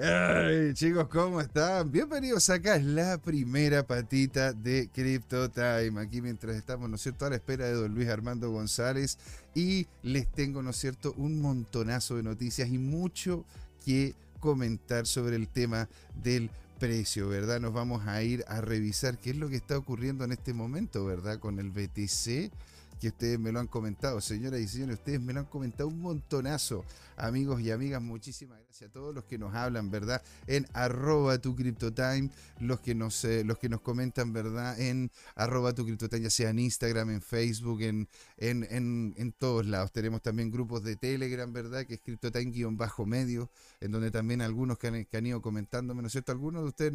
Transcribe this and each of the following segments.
Hey, chicos, ¿cómo están? Bienvenidos acá, es la primera patita de Crypto Time. Aquí mientras estamos, ¿no es cierto?, a la espera de don Luis Armando González y les tengo, ¿no es cierto?, un montonazo de noticias y mucho que comentar sobre el tema del precio, ¿verdad? Nos vamos a ir a revisar qué es lo que está ocurriendo en este momento, ¿verdad? Con el BTC que ustedes me lo han comentado, señoras y señores, ustedes me lo han comentado un montonazo, amigos y amigas, muchísimas gracias a todos los que nos hablan, ¿verdad? En arroba tu CryptoTime, los que nos, eh, los que nos comentan, ¿verdad? En arroba tu CryptoTime, ya sea en Instagram, en Facebook, en, en, en, todos lados. Tenemos también grupos de Telegram, ¿verdad? Que es CryptoTime-medio, en donde también algunos que han, que han, ido comentándome, ¿no es cierto? Algunos de ustedes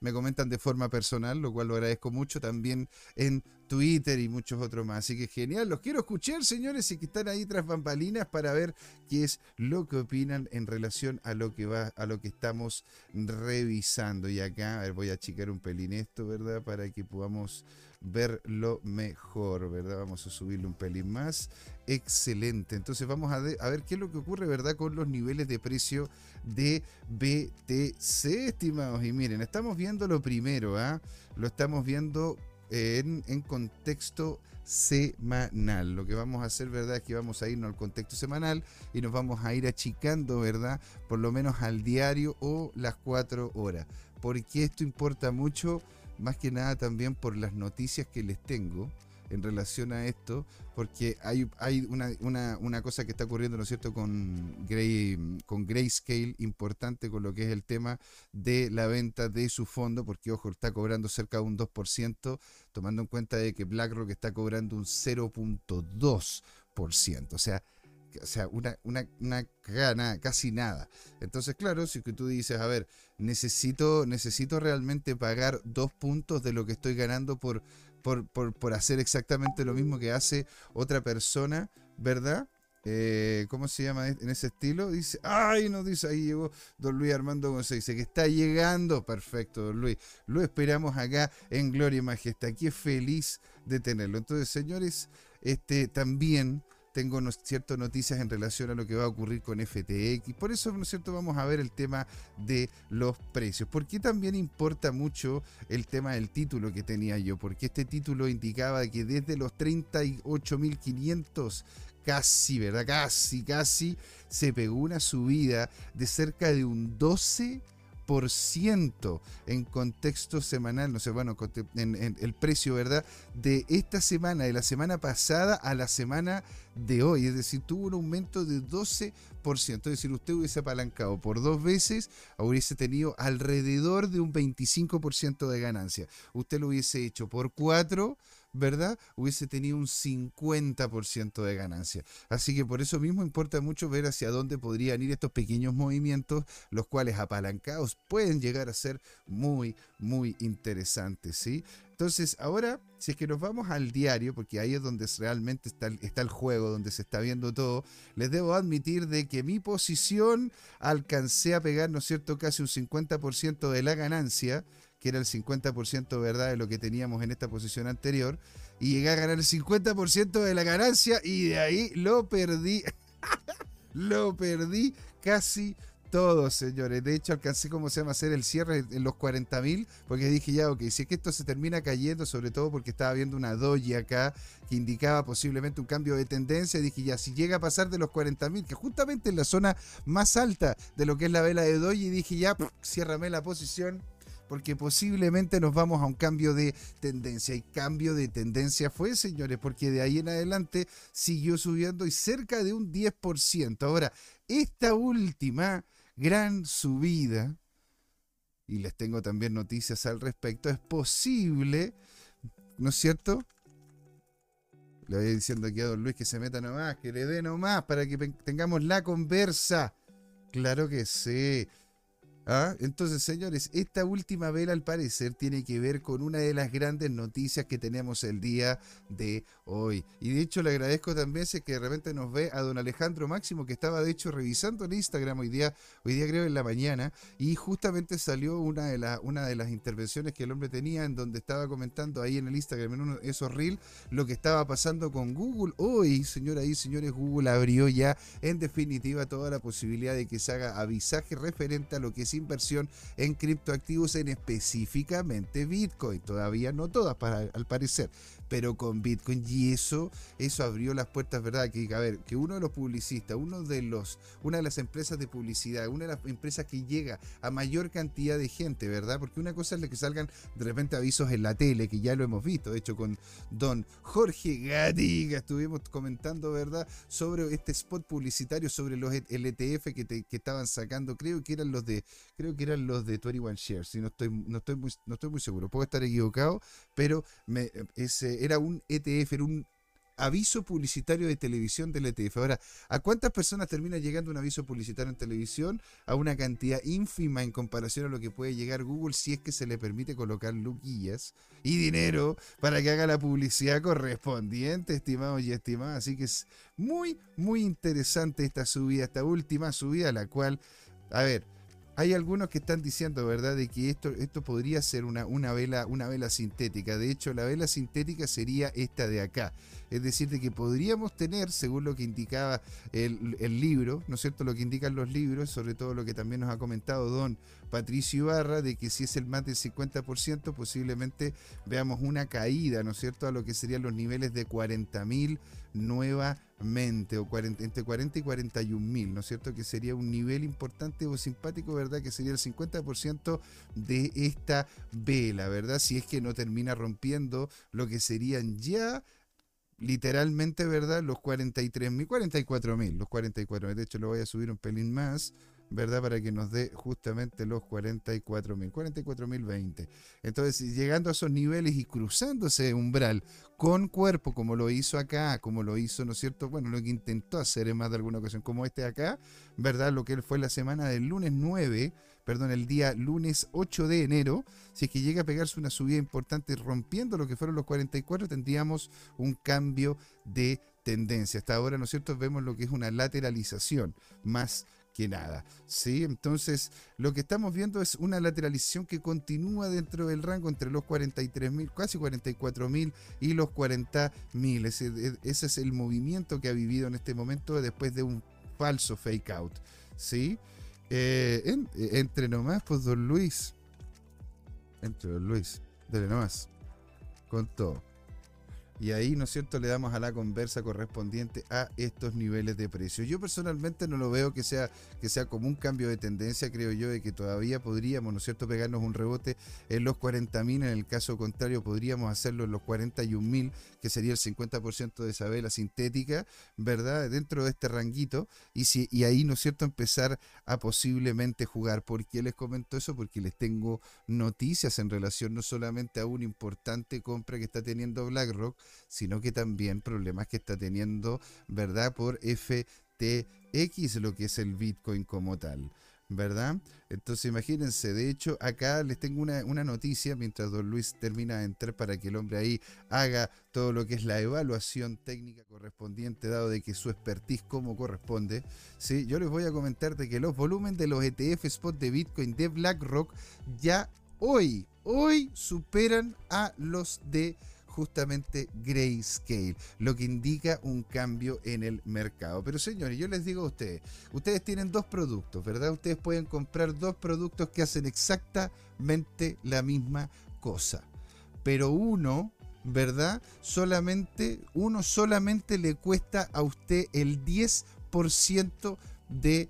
me comentan de forma personal, lo cual lo agradezco mucho, también en Twitter y muchos otros más. Así que genial, los quiero escuchar, señores, y que están ahí tras bambalinas para ver qué es lo que opinan en relación a lo que va, a lo que estamos revisando. Y acá, a ver, voy a achicar un pelín esto, ¿verdad? Para que podamos verlo mejor, ¿verdad? Vamos a subirle un pelín más. Excelente. Entonces vamos a, ver qué es lo que ocurre, ¿verdad? Con los niveles de precio de BTC, estimados. Y miren, estamos viendo lo primero, ¿ah? Lo estamos viendo en, en, contexto semanal. Lo que vamos a hacer, ¿verdad? Es que vamos a irnos al contexto semanal y nos vamos a ir achicando, ¿verdad? Por lo menos al diario o las cuatro horas. Porque esto importa mucho, más que nada también por las noticias que les tengo en relación a esto, porque hay, hay una, una, una, cosa que está ocurriendo, ¿no es cierto?, con, Gray, con Grayscale, importante con lo que es el tema de la venta de su fondo, porque, ojo, está cobrando cerca de un 2%, tomando en cuenta de que BlackRock está cobrando un 0.2%. O sea, o sea, una, una, una casi nada. Entonces, claro, si tú dices, a ver, necesito, necesito realmente pagar dos puntos de lo que estoy ganando por, por, por, hacer exactamente lo mismo que hace otra persona, ¿verdad? Eh, ¿Cómo se llama en ese estilo? Dice, ay, nos dice, ahí llegó don Luis Armando González, dice que está llegando, perfecto, don Luis, lo esperamos acá en Gloria y Majestad, aquí es feliz de tenerlo. Entonces, señores, este también tengo ¿no ciertas noticias en relación a lo que va a ocurrir con FTX. Por eso, ¿no cierto?, vamos a ver el tema de los precios. ¿Por qué también importa mucho el tema del título que tenía yo? Porque este título indicaba que desde los 38.500 casi, ¿verdad? Casi, casi se pegó una subida de cerca de un 12% en contexto semanal, no sé, bueno, en, el precio, ¿verdad? De esta semana, de la semana pasada a la semana de hoy. Es decir, tuvo un aumento de 12%. Es decir, usted hubiese apalancado por dos veces, hubiese tenido alrededor de un 25% de ganancia. Usted lo hubiese hecho por cuatro ¿verdad? Hubiese tenido un 50% de ganancia. Así que por eso mismo importa mucho ver hacia dónde podrían ir estos pequeños movimientos, los cuales apalancados pueden llegar a ser muy, muy interesantes, ¿sí? Entonces, ahora, si es que nos vamos al diario, porque ahí es donde realmente está, el juego, donde se está viendo todo, les debo admitir de que mi posición alcancé a pegar, ¿no es cierto?, casi un 50% de la ganancia, que era el 50% verdad de lo que teníamos en esta posición anterior, y llegué a ganar el 50% de la ganancia y de ahí lo perdí. lo perdí casi todo, señores. De hecho, alcancé, como se llama?, hacer el cierre en los 40.000, porque dije ya, ok, si es que esto se termina cayendo, sobre todo porque estaba viendo una doji acá que indicaba posiblemente un cambio de tendencia, dije ya, si llega a pasar de los 40.000, que justamente en la zona más alta de lo que es la vela de doji, dije ya, ciérrame la posición porque posiblemente nos vamos a un cambio de tendencia. Y cambio de tendencia fue, señores, porque de ahí en adelante siguió subiendo y cerca de un 10%. Ahora, esta última gran subida, y les tengo también noticias al respecto, es posible, ¿no es cierto? Le voy diciendo aquí a don Luis que se meta nomás, que le dé nomás para que tengamos la conversa. Claro que sí. ¿Ah? Entonces, señores, esta última vela al parecer tiene que ver con una de las grandes noticias que tenemos el día de hoy. Y de hecho le agradezco también sé que de repente nos ve a don Alejandro Máximo, que estaba de hecho revisando el Instagram hoy día, hoy día creo en la mañana, y justamente salió una de, las una de las intervenciones que el hombre tenía en donde estaba comentando ahí en el Instagram, en uno de esos reels, lo que estaba pasando con Google. Hoy, señoras y señores, Google abrió ya en definitiva toda la posibilidad de que se haga avisaje referente a lo que es inversión en criptoactivos, en específicamente Bitcoin. Todavía no todas, al parecer pero con Bitcoin y eso eso abrió las puertas, ¿verdad? Que a ver, que uno de los publicistas, uno de los una de las empresas de publicidad, una de las empresas que llega a mayor cantidad de gente, ¿verdad? Porque una cosa es que salgan de repente avisos en la tele, que ya lo hemos visto, de hecho con don Jorge Gatti, que estuvimos comentando, ¿verdad? Sobre este spot publicitario sobre los el ETF que, que estaban sacando, creo que eran los de creo que eran los de 21 Shares, si no estoy no estoy muy no estoy muy seguro, puedo estar equivocado, pero me, ese era un ETF, era un aviso publicitario de televisión del ETF. Ahora, ¿a cuántas personas termina llegando un aviso publicitario en televisión? A una cantidad ínfima en comparación a lo que puede llegar Google si es que se le permite colocar luquillas y dinero para que haga la publicidad correspondiente, estimados y estimadas. Así que es muy, muy interesante esta subida, esta última subida, la cual, a ver, hay algunos que están diciendo, ¿verdad?, de que esto, esto podría ser una, una, vela, una vela sintética. De hecho, la vela sintética sería esta de acá. Es decir, de que podríamos tener, según lo que indicaba el, el libro, ¿no es cierto?, lo que indican los libros, sobre todo lo que también nos ha comentado don Patricio Ibarra, de que si es el más del 50%, posiblemente veamos una caída, ¿no es cierto?, a lo que serían los niveles de 40.000 nuevamente, o 40, entre 40 y 41 mil, ¿no es cierto? Que sería un nivel importante o simpático, ¿verdad? Que sería el 50% de esta vela, ¿verdad? Si es que no termina rompiendo lo que serían ya literalmente, ¿verdad? Los 43 mil, 44 mil, los 44 mil. De hecho, lo voy a subir un pelín más ¿verdad? Para que nos dé justamente los 44 mil, 44 mil 20. Entonces, llegando a esos niveles y cruzando ese umbral con cuerpo, como lo hizo acá, como lo hizo, ¿no es cierto? Bueno, lo que intentó hacer en más de alguna ocasión, como este acá, ¿verdad? Lo que él fue la semana del lunes 9, perdón, el día lunes 8 de enero, si es que llega a pegarse una subida importante rompiendo lo que fueron los 44, tendríamos un cambio de tendencia. Hasta ahora, ¿no es cierto? Vemos lo que es una lateralización más que nada. ¿sí? Entonces, lo que estamos viendo es una lateralización que continúa dentro del rango entre los 43.000, casi 44.000 y los 40.000. Ese, ese es el movimiento que ha vivido en este momento después de un falso fake out. ¿sí? Eh, entre nomás, pues don Luis. Entre don Luis. Dele nomás. Con todo. Y ahí, ¿no es cierto?, le damos a la conversa correspondiente a estos niveles de precios. Yo personalmente no lo veo que sea, que sea como un cambio de tendencia, creo yo, de que todavía podríamos, ¿no es cierto?, pegarnos un rebote en los 40.000, en el caso contrario podríamos hacerlo en los 41.000, que sería el 50% de esa vela sintética, ¿verdad?, dentro de este ranguito, y, si, y ahí, ¿no es cierto?, empezar a posiblemente jugar. ¿Por qué les comento eso? Porque les tengo noticias en relación no solamente a una importante compra que está teniendo BlackRock, sino que también problemas que está teniendo, ¿verdad? Por FTX, lo que es el Bitcoin como tal. ¿verdad? Entonces imagínense, de hecho acá les tengo una, una, noticia mientras don Luis termina de entrar para que el hombre ahí haga todo lo que es la evaluación técnica correspondiente, dado de que su expertise como corresponde. ¿sí? Yo les voy a comentar de que los volúmenes de los ETF spot de Bitcoin de BlackRock ya hoy, hoy superan a los de justamente grayscale, lo que indica un cambio en el mercado. Pero señores, yo les digo a ustedes, ustedes tienen dos productos, ¿verdad? Ustedes pueden comprar dos productos que hacen exactamente la misma cosa. Pero uno, ¿verdad? Solamente, uno solamente le cuesta a usted el 10% de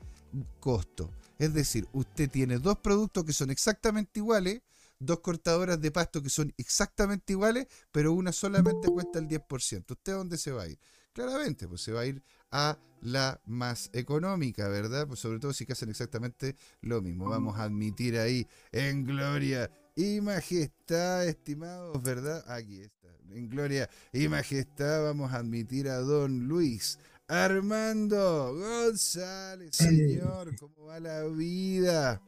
costo. Es decir, usted tiene dos productos que son exactamente iguales, dos cortadoras de pasto que son exactamente iguales, pero una solamente cuesta el 10%. ¿Usted a dónde se va a ir? Claramente, pues se va a ir a la más económica, ¿verdad? Pues sobre todo si que hacen exactamente lo mismo. Vamos a admitir ahí en gloria y majestad, estimados, ¿verdad? Aquí está. En gloria y majestad vamos a admitir a don Luis Armando González, señor. ¿Cómo va la vida?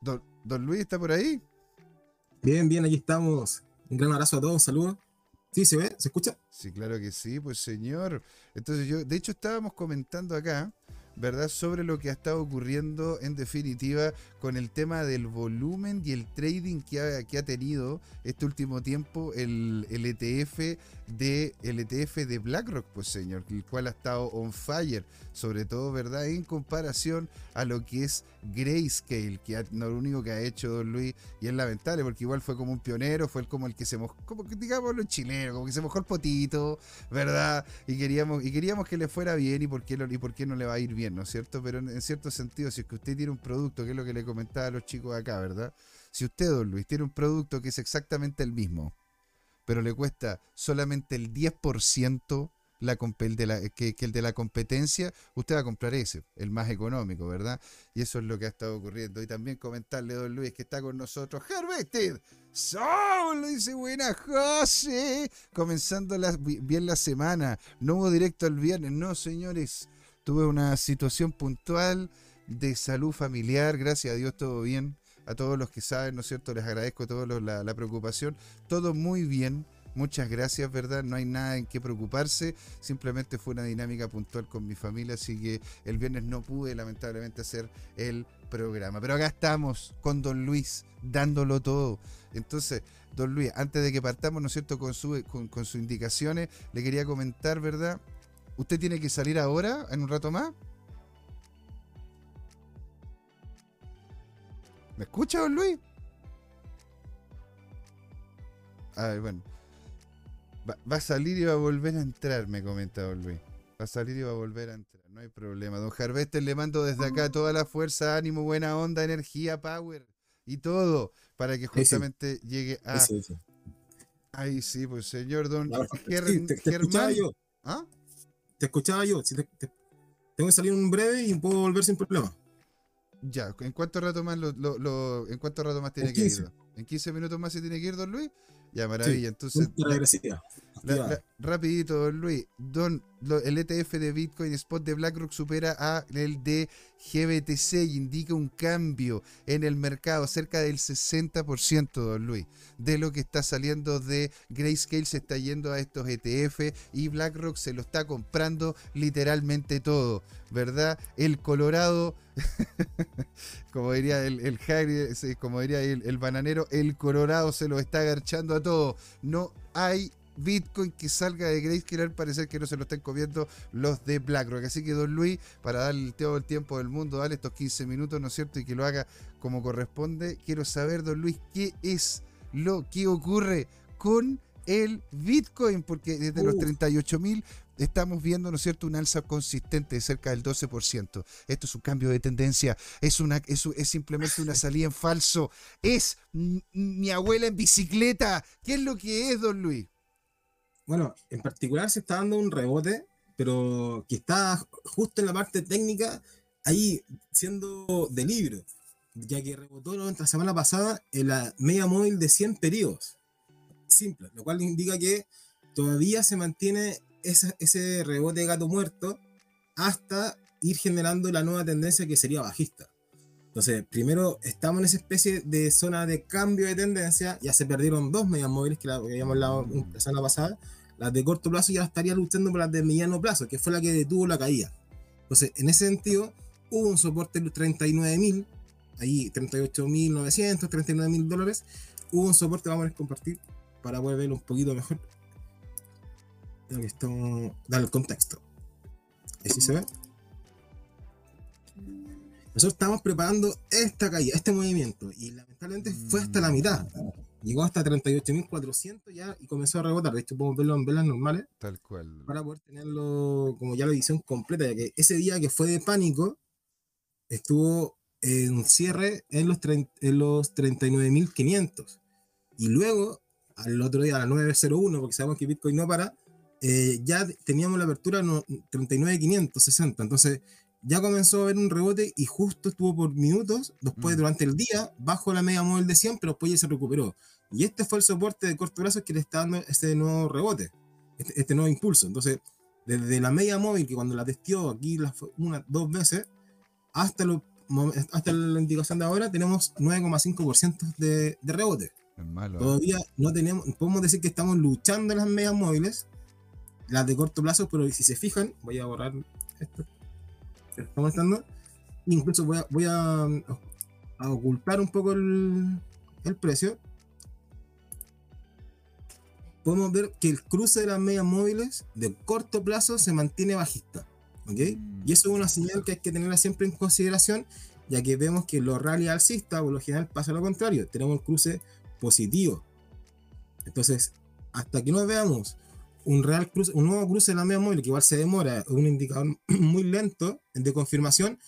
Don, don Luis está por ahí. Bien, bien, aquí estamos. Un gran abrazo a todos, saludos. ¿Sí se ve? ¿Se escucha? Sí, claro que sí, pues señor. Entonces yo, de hecho estábamos comentando acá ¿verdad? Sobre lo que ha estado ocurriendo en definitiva con el tema del volumen y el trading que ha, que ha tenido este último tiempo el, el, ETF de ETF de BlackRock, pues señor, el cual ha estado on fire, sobre todo, ¿verdad? En comparación a lo que es Grayscale, que no lo único que ha hecho Don Luis, y es lamentable, porque igual fue como un pionero, fue como el que se mojó, como que digamos los chilenos, como que se mojó el potito, ¿verdad? Y queríamos, y queríamos que le fuera bien, y por qué, y por qué no le va a ir bien ¿no es cierto? Pero en, cierto sentido, si es que usted tiene un producto, que es lo que le comentaba a los chicos acá, ¿verdad? Si usted, don Luis, tiene un producto que es exactamente el mismo, pero le cuesta solamente el 10% la, de la, que, el de la competencia, usted va a comprar ese, el más económico, ¿verdad? Y eso es lo que ha estado ocurriendo. Y también comentarle, don Luis, que está con nosotros Harvested. Solo dice buena José. Comenzando bien la semana. No hubo directo el viernes. No, señores tuve una situación puntual de salud familiar, gracias a Dios todo bien. A todos los que saben, ¿no es cierto? Les agradezco todo la, la, preocupación. Todo muy bien. Muchas gracias, ¿verdad? No hay nada en qué preocuparse. Simplemente fue una dinámica puntual con mi familia, así que el viernes no pude lamentablemente hacer el programa. Pero acá estamos con don Luis, dándolo todo. Entonces, don Luis, antes de que partamos, ¿no es cierto?, con, su, con sus indicaciones, le quería comentar, ¿verdad? ¿Usted tiene que salir ahora, en un rato más? ¿Me escucha, don Luis? ver, bueno. Va, a salir y va a volver a entrar, me comenta don Luis. Va a salir y va a volver a entrar, no hay problema. Don Harvester le mando desde acá toda la fuerza, ánimo, buena onda, energía, power y todo para que justamente llegue a. Sí, sí. Ahí sí, pues señor don Germán. ¿Ah? te escuchaba yo. Si tengo que salir un breve y puedo volver sin problema. Ya, ¿en cuánto rato más lo, en cuánto rato más tiene que ir? ¿En 15 minutos más se tiene que ir, don Luis? Ya, maravilla. Entonces, rapidito, don Luis. Don, el ETF de Bitcoin Spot de BlackRock supera a el de GBTC y indica un cambio en el mercado, cerca del 60%, don Luis, de lo que está saliendo de Grayscale se está yendo a estos ETF y BlackRock se lo está comprando literalmente todo, ¿verdad? El Colorado, como diría el, el como diría el, el bananero, el Colorado se lo está agarchando a todo. No hay Bitcoin que salga de Grayscale, al parecer que no se lo estén comiendo los de BlackRock. Así que, don Luis, para darle todo el tiempo del mundo, dale estos 15 minutos, ¿no es cierto? Y que lo haga como corresponde. Quiero saber, don Luis, qué es lo que ocurre con el Bitcoin, porque desde los 38 mil estamos viendo, ¿no es cierto?, un alza consistente de cerca del 12%. Esto es un cambio de tendencia, es, una, es, es simplemente una salida en falso. Es mi abuela en bicicleta. ¿Qué es lo que es, don Luis? Bueno, en particular se está dando un rebote, pero que está justo en la parte técnica, ahí siendo de libro, ya que rebotó la semana pasada en la media móvil de 100 periodos. Simple, lo cual indica que todavía se mantiene ese, ese rebote de gato muerto hasta ir generando la nueva tendencia que sería bajista. Entonces, primero estamos en esa especie de zona de cambio de tendencia, ya se perdieron dos medias móviles que habíamos hablado la semana pasada, las de corto plazo ya estaría luchando por las de mediano plazo, que fue la que detuvo la caída. Entonces, en ese sentido, hubo un soporte de los 39.000, ahí 38.900, 39.000 dólares. Hubo un soporte, vamos a compartir para poder verlo un poquito mejor. Estamos, dar el contexto. Ahí sí se ve. Nosotros estamos preparando esta caída, este movimiento, y lamentablemente fue hasta la mitad llegó hasta 38.400 ya y comenzó a rebotar. De hecho, podemos verlo en velas normales. Tal cual. Para poder tenerlo como ya la edición completa, ya que ese día que fue de pánico, estuvo en cierre en los, en los 39.500. Y luego, al otro día, a las 9.01, porque sabemos que Bitcoin no para, eh, ya teníamos la apertura en 39.560. Entonces, ya comenzó a haber un rebote y justo estuvo por minutos, después mm. durante el día, bajo la media móvil de 100, pero después ya se recuperó. Y este fue el soporte de corto plazo que le está dando este nuevo rebote, este, este nuevo impulso. Entonces, desde la media móvil, que cuando la testió aquí una, dos veces, hasta los hasta la indicación de ahora, tenemos 9,5% de, de rebote. Es malo. ¿eh? Todavía no tenemos, podemos decir que estamos luchando en las medias móviles, las de corto plazo, pero si se fijan, voy a borrar esto que está mostrando. Incluso voy a, voy a, a ocultar un poco el, el precio. Podemos ver que el cruce de las medias móviles de corto plazo se mantiene bajista. ¿ok? Y eso es una señal que hay que tenerla siempre en consideración, ya que vemos que los rally alcistas, por lo general, pasa lo contrario. Tenemos el cruce positivo. Entonces, hasta que no veamos un real cruce, un nuevo cruce de la media móvil, que igual se demora, un indicador muy lento de confirmación,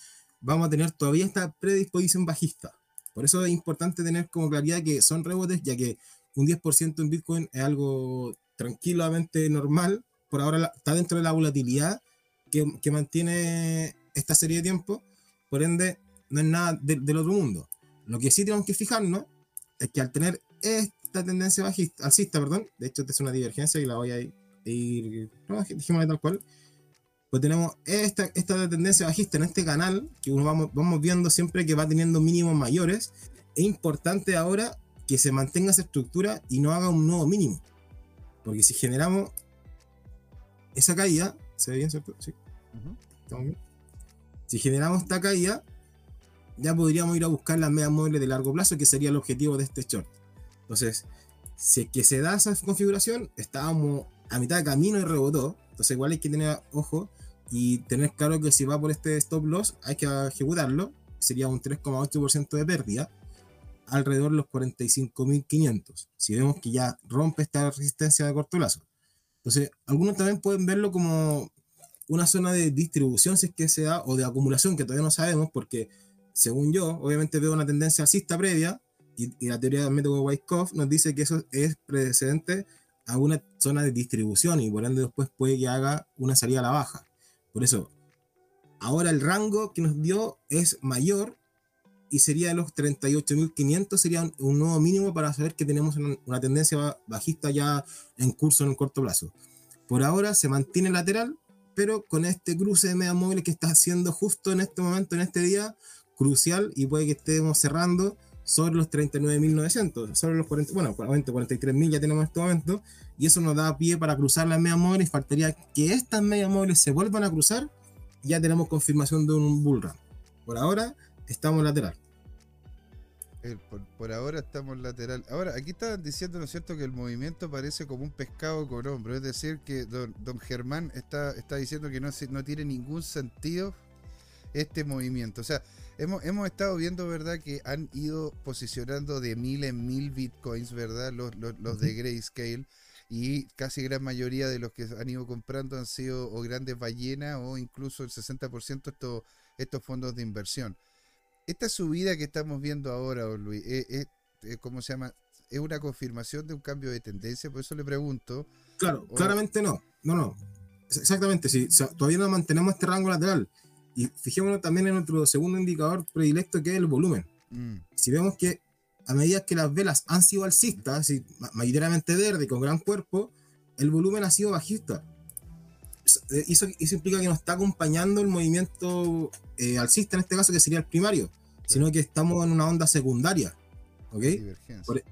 vamos a tener todavía esta predisposición bajista. Por eso es importante tener como claridad que son rebotes, ya que un 10% en Bitcoin es algo tranquilamente normal. Por ahora está dentro de la volatilidad que, que mantiene esta serie de tiempo. Por ende, no es nada de- del otro mundo. Lo que sí tenemos que fijarnos es que al tener esta tendencia bajista, alcista, perdón, de hecho esta es una divergencia y la voy a ir, ir no, dijimos tal cual, pues tenemos esta, esta tendencia bajista en este canal, que uno vamos, vamos viendo siempre que va teniendo mínimos mayores, es importante ahora que se mantenga esa estructura y no haga un nuevo mínimo, porque si generamos esa caída, ¿se ve bien, cierto? Sí. Ujú. ¿Estamos bien? Si generamos esta caída, ya podríamos ir a buscar las medias móviles de largo plazo, que sería el objetivo de este short. Entonces, si es que se da esa configuración, estábamos a mitad de camino y rebotó. Entonces, igual hay que tener ojo y tener claro que si va por este stop loss, hay que ejecutarlo. Sería un 3,8% de pérdida, alrededor de los 45.500. Si vemos que ya rompe esta resistencia de corto plazo. Entonces, algunos también pueden verlo como una zona de distribución, si es que se da, o de acumulación, que todavía no sabemos, porque según yo, obviamente veo una tendencia alcista previa, y, y la teoría del método Wyckoff nos dice que eso es precedente a una zona de distribución, y por ende después puede que haga una salida a la baja. Por eso, ahora el rango que nos dio es mayor, y sería los 38.500, sería un, nuevo mínimo para saber que tenemos una, tendencia ba- bajista ya en curso en el corto plazo. Por ahora se mantiene lateral, pero con este cruce de medias móviles que está haciendo justo en este momento, en este día, crucial y puede que estemos cerrando sobre los 39.900, sobre los 40, bueno, 40, 43.000 ya tenemos en este momento, y eso nos da pie para cruzar las medias móviles. Faltaría que estas medias móviles se vuelvan a cruzar, ya tenemos confirmación de un bull run. Por ahora estamos lateral. Eh, por, ahora estamos lateral. Ahora, aquí estaban diciendo, ¿no es cierto?, que el movimiento parece como un pescado con hombro. Es decir, que don, don Germán está, está diciendo que no, no tiene ningún sentido este movimiento. O sea, hemos, hemos estado viendo, ¿verdad?, que han ido posicionando de mil en mil bitcoins, ¿verdad?, los, los, los de Grayscale. Y casi gran mayoría de los que han ido comprando han sido o grandes ballenas o incluso el 60% estos, estos fondos de inversión esta subida que estamos viendo ahora, Luis, es, es- es- ¿cómo se llama? ¿Es una confirmación de un cambio de tendencia? Por eso le pregunto. Claro, O- claramente no. No, no. Exactamente, sí. O sea, todavía no mantenemos este rango lateral. Y fijémonos también en nuestro segundo indicador predilecto, que es el volumen. Mm, Si vemos que a medida que las velas han sido alcistas, y ma- mayoritariamente verde, con gran cuerpo, el volumen ha sido bajista. Eso, eh, eso, implica que nos está acompañando el movimiento eh, alcista, en este caso, que sería el primario, sino que estamos en una onda secundaria. ¿Ok? Por-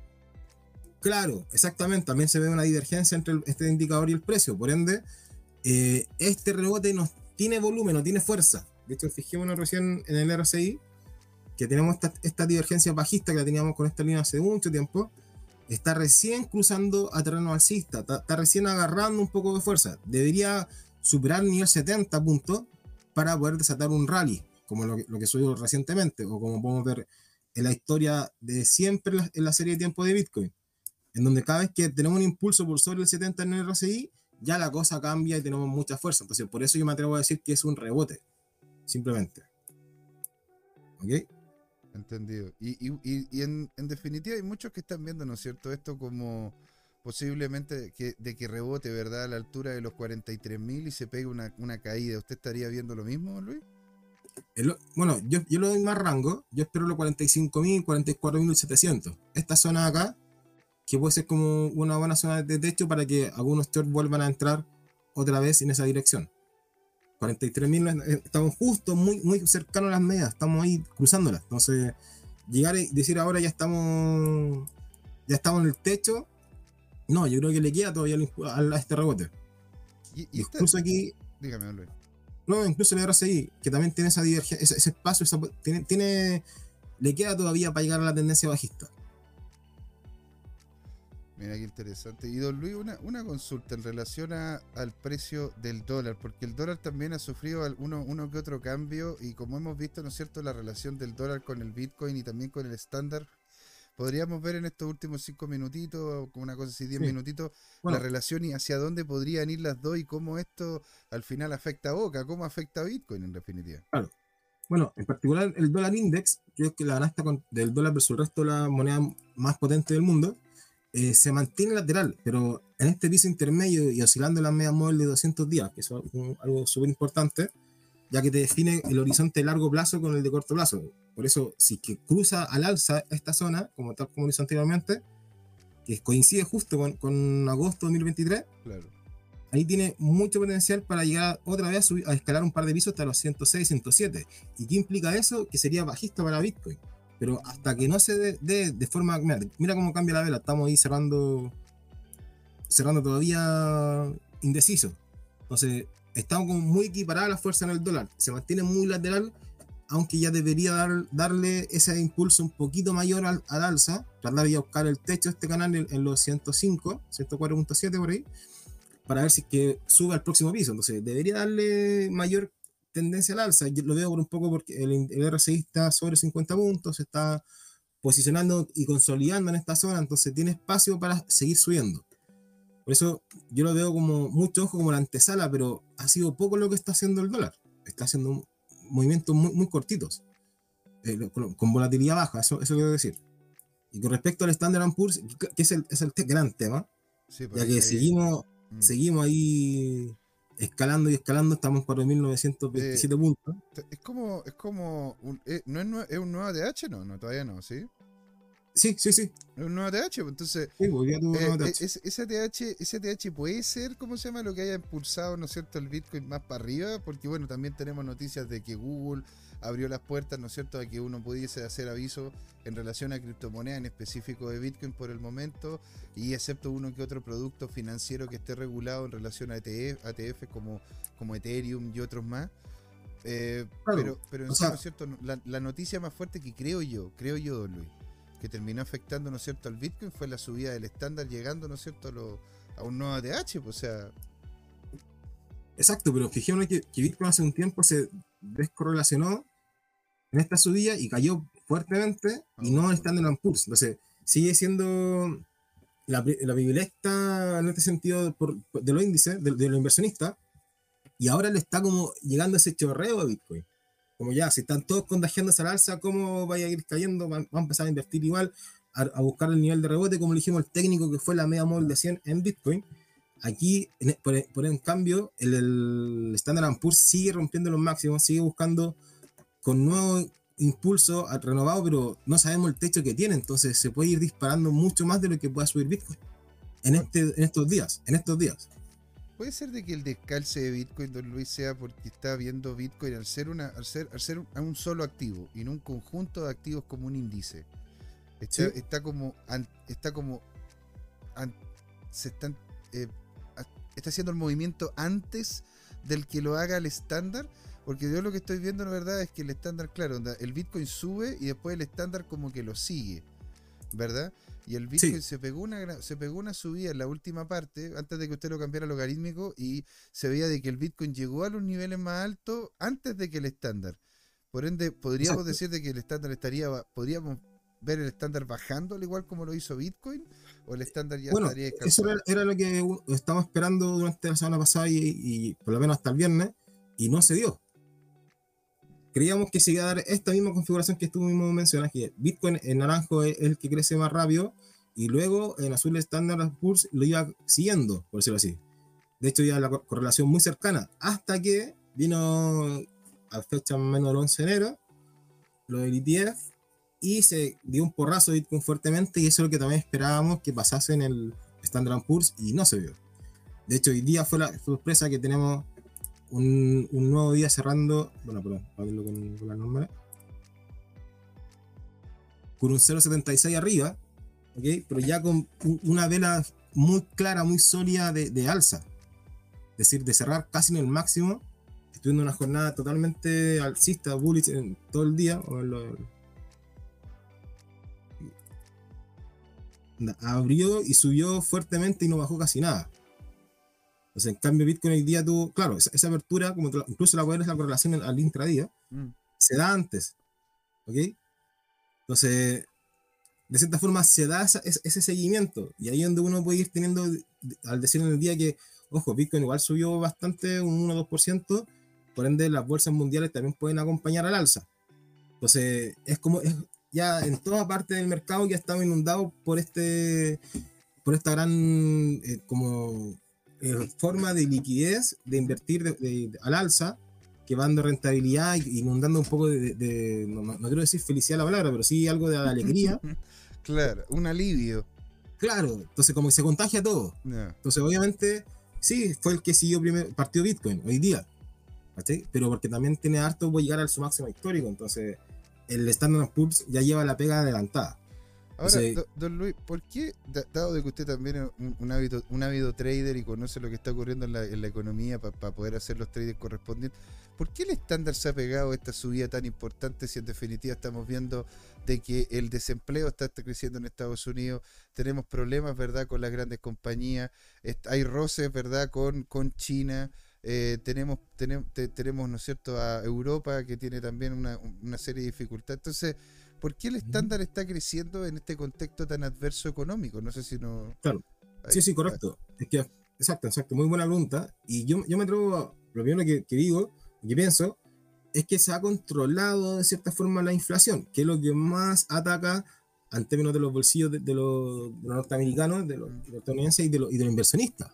Claro, exactamente. También se ve una divergencia entre el- este indicador y el precio. Por ende, eh, este rebote no tiene volumen, no tiene fuerza. De hecho, fijémonos recién en el RSI, que tenemos esta, esta divergencia bajista que la teníamos con esta línea hace mucho tiempo. Está recién cruzando a terreno alcista, está, está recién agarrando un poco de fuerza. Debería superar el nivel 70 puntos para poder desatar un rally, como lo, que- lo que subió recientemente, o como podemos ver en la historia de siempre en la, en la serie de tiempo de Bitcoin, en donde cada vez que tenemos un impulso por sobre el 70 en el RSI, ya la cosa cambia y tenemos mucha fuerza. Entonces, por eso yo me atrevo a decir que es un rebote, simplemente. ¿Ok? Entendido. Y, y- y- y en, en definitiva hay muchos que están viendo, ¿no es cierto?, esto como posiblemente que, de que rebote, ¿verdad?, a la altura de los 43.000 y se pegue una, una caída. ¿Usted estaría viendo lo mismo, Luis? El- bueno, yo, yo le doy más rango. Yo espero los 45.000, 44.700. Esta zona de acá, que puede ser como una buena zona de techo para que algunos shorts vuelvan a entrar otra vez en esa dirección. 43.000, eh, estamos justo muy, muy cercanos a las medias, estamos ahí cruzándolas. Entonces, llegar y decir ahora ya estamos, ya estamos en el techo, no, yo creo que le queda todavía a este rebote. Y, incluso aquí. Dígame, Luis. No, incluso el RSI, que también tiene esa divergencia, ese, espacio, tiene, tiene, le queda todavía para llegar a la tendencia bajista. Mira qué interesante. Y don Luis, una, una consulta en relación al precio del dólar, porque el dólar también ha sufrido uno, uno que otro cambio y como hemos visto, ¿no es cierto?, la relación del dólar con el Bitcoin y también con el estándar. Podríamos ver en estos últimos cinco minutitos, como una cosa así, diez minutitos, la relación y hacia dónde podrían ir las dos y cómo esto al final afecta a Boca, cómo afecta a Bitcoin en definitiva. Claro. Bueno, en particular el dólar index, creo que la canasta del dólar versus el resto de las monedas más potentes del mundo, eh, se mantiene lateral, pero en este piso intermedio y oscilando la media móvil de 200 días, que es algo súper importante, ya que te define el horizonte de largo plazo con el de corto plazo. Por eso, si que cruza al alza esta zona, como tal como lo hizo anteriormente, que coincide justo con, con agosto de 2023, claro. ahí tiene mucho potencial para llegar otra vez a, a escalar un par de pisos hasta los 106, 107. ¿Y qué implica eso? Que sería bajista para Bitcoin. Pero hasta que no se dé de, forma. Mira, cómo cambia la vela. Estamos ahí cerrando. Cerrando todavía indeciso. Entonces, estamos como muy equiparadas la fuerza en el dólar. Se mantiene muy lateral, aunque ya debería dar, darle ese impulso un poquito mayor al, alza. Tratar de buscar el techo de este canal en, los 105, 104.7 por ahí. Para ver si que sube al próximo piso. Entonces, debería darle mayor tendencia al alza. Yo lo veo por un poco porque el, el RSI está sobre 50 puntos, se está posicionando y consolidando en esta zona, entonces tiene espacio para seguir subiendo. Por eso yo lo veo como mucho ojo como la antesala, pero ha sido poco lo que está haciendo el dólar. Está haciendo movimientos muy, muy cortitos, eh, con, volatilidad baja, eso, eso quiero decir. Y con respecto al Standard Poor's, que es el, es el gran tema, pues ya que seguimos, mm. seguimos ahí escalando y escalando, estamos en 4.927 eh, puntos. Es como, es como, un, eh, ¿no es, es, un nuevo ATH? No, no, todavía no, ¿sí? Sí, sí, sí. Un nuevo ATH, pues, entonces. Sí, pues, eh, ese, ATH, ese ATH puede ser, ¿cómo se llama? Lo que haya impulsado, ¿no es cierto?, el Bitcoin más para arriba, porque bueno, también tenemos noticias de que Google abrió las puertas, ¿no es cierto?, a que uno pudiese hacer aviso en relación a criptomonedas, en específico de Bitcoin por el momento, y excepto uno que otro producto financiero que esté regulado en relación a ETF, ATF como, como Ethereum y otros más. Eh, pero, pero en ¿no es cierto? La, noticia más fuerte que creo yo, creo yo, don Luis, que terminó afectando, ¿no es cierto?, al Bitcoin fue la subida del estándar llegando, ¿no es cierto?, a, un nuevo ATH, pues, o sea... Exacto, pero fijémonos que, que Bitcoin hace un tiempo se descorrelacionó en esta subida y cayó fuertemente y no estando en Poor's. Entonces, sigue siendo la, la privilegia en este sentido por, de los índices, de, los inversionistas, y ahora le está como llegando ese chorreo a Bitcoin. Como ya, si están todos contagiándose al alza, ¿cómo vaya a ir cayendo? Van, a empezar a invertir igual, a, buscar el nivel de rebote, como le dijimos el técnico que fue la media móvil de 100 en Bitcoin. Aquí, por, por en cambio, el, el Standard Poor's sigue rompiendo los máximos, sigue buscando con nuevo impulso renovado, pero no sabemos el techo que tiene, entonces se puede ir disparando mucho más de lo que pueda subir Bitcoin en, este, en estos días, en estos días. Puede ser de que el descalce de Bitcoin, don Luis, sea porque está viendo Bitcoin al ser una, al ser, al ser un solo activo y no un conjunto de activos como un índice. Está, como, está como, se están, eh, está haciendo el movimiento antes del que lo haga el estándar porque yo lo que estoy viendo, la verdad, es que el estándar, claro, el Bitcoin sube y después el estándar como que lo sigue, ¿verdad? Y el Bitcoin se, pegó una, se pegó una subida en la última parte, antes de que usted lo cambiara a logarítmico, y se veía de que el Bitcoin llegó a los niveles más altos antes de que el estándar. Por ende, podríamos decir de que el estándar estaría, podríamos ver el estándar bajando al igual como lo hizo Bitcoin, o el estándar ya estaría Eso era, lo que estábamos esperando durante la semana pasada y, y por lo menos hasta el viernes, y no se dio. Creíamos que se iba a dar esta misma configuración que tú mismo mencionas, que Bitcoin en naranjo es el que crece más rápido y luego en azul estándar Poor's lo iba siguiendo, por decirlo así. De hecho, ya la correlación muy cercana, hasta que vino a fecha menos del 11 de enero, lo del ETF, y se dio un porrazo Bitcoin fuertemente, y eso es lo que también esperábamos que pasase en el Standard Poor's, y no se vio. De hecho, hoy día fue la sorpresa que tenemos un, un nuevo día cerrando, bueno, perdón, para con, con la norma, con un 0.76 arriba, Pero ya con un- una vela muy clara, muy sólida de, de alza. Es decir, de cerrar casi en el máximo, estuviendo una jornada totalmente alcista, bullish en todo el día. Abrió y subió fuertemente y no bajó casi nada. Entonces, en cambio, Bitcoin hoy día tuvo, claro, esa, esa apertura, como incluso la es la correlación al al intradía, Mm. se da antes. ¿Ok? Entonces, de cierta forma se da ese, seguimiento. Y ahí es donde uno puede ir teniendo, al decir en el día que, ojo, Bitcoin igual subió bastante, un 1 o 2%, por ende las bolsas mundiales también pueden acompañar al alza. Entonces, es como, es ya en toda parte del mercado ha estado inundado por este, por esta gran, eh, como, eh, forma de liquidez de invertir de- al alza, que van de rentabilidad y inundando un poco de, no, no- quiero decir felicidad la palabra, pero sí algo de alegría. Claro, un alivio. claro, entonces como que se contagia todo. Entonces, obviamente, sí, fue el que siguió primero, partió Bitcoin hoy día. ¿cachai? Pero porque también tiene harto, puede llegar a su máximo histórico. Entonces, el Standard Poor's ya lleva la pega adelantada. Ahora, don Luis, ¿por qué, da- dado de que usted también es un, un hábito, un ávido trader y conoce lo que está ocurriendo en la, en la economía para poder hacer los trades correspondientes, ¿por qué el estándar se ha pegado a esta subida tan importante si en definitiva estamos viendo de que el desempleo está, creciendo en Estados Unidos, tenemos problemas, ¿verdad?, con las grandes compañías, hay roces, ¿verdad?, con, con China, eh, tenemos, tenemos, te- tenemos, ¿no es cierto?, a Europa que tiene también una, una serie de dificultades. Entonces, ¿por qué el estándar está creciendo en este contexto tan adverso económico? No sé si no... Claro. Sí, Ahí- sí, correcto. Es que, exacto, exacto. Muy buena pregunta. Y yo, yo me atrevo, a- lo primero que, que digo, que pienso, es que se ha controlado de cierta forma la inflación, que es lo que más ataca en términos de los bolsillos de, de los, de los norteamericanos, de los, de los estadounidenses y de, los, y los inversionistas.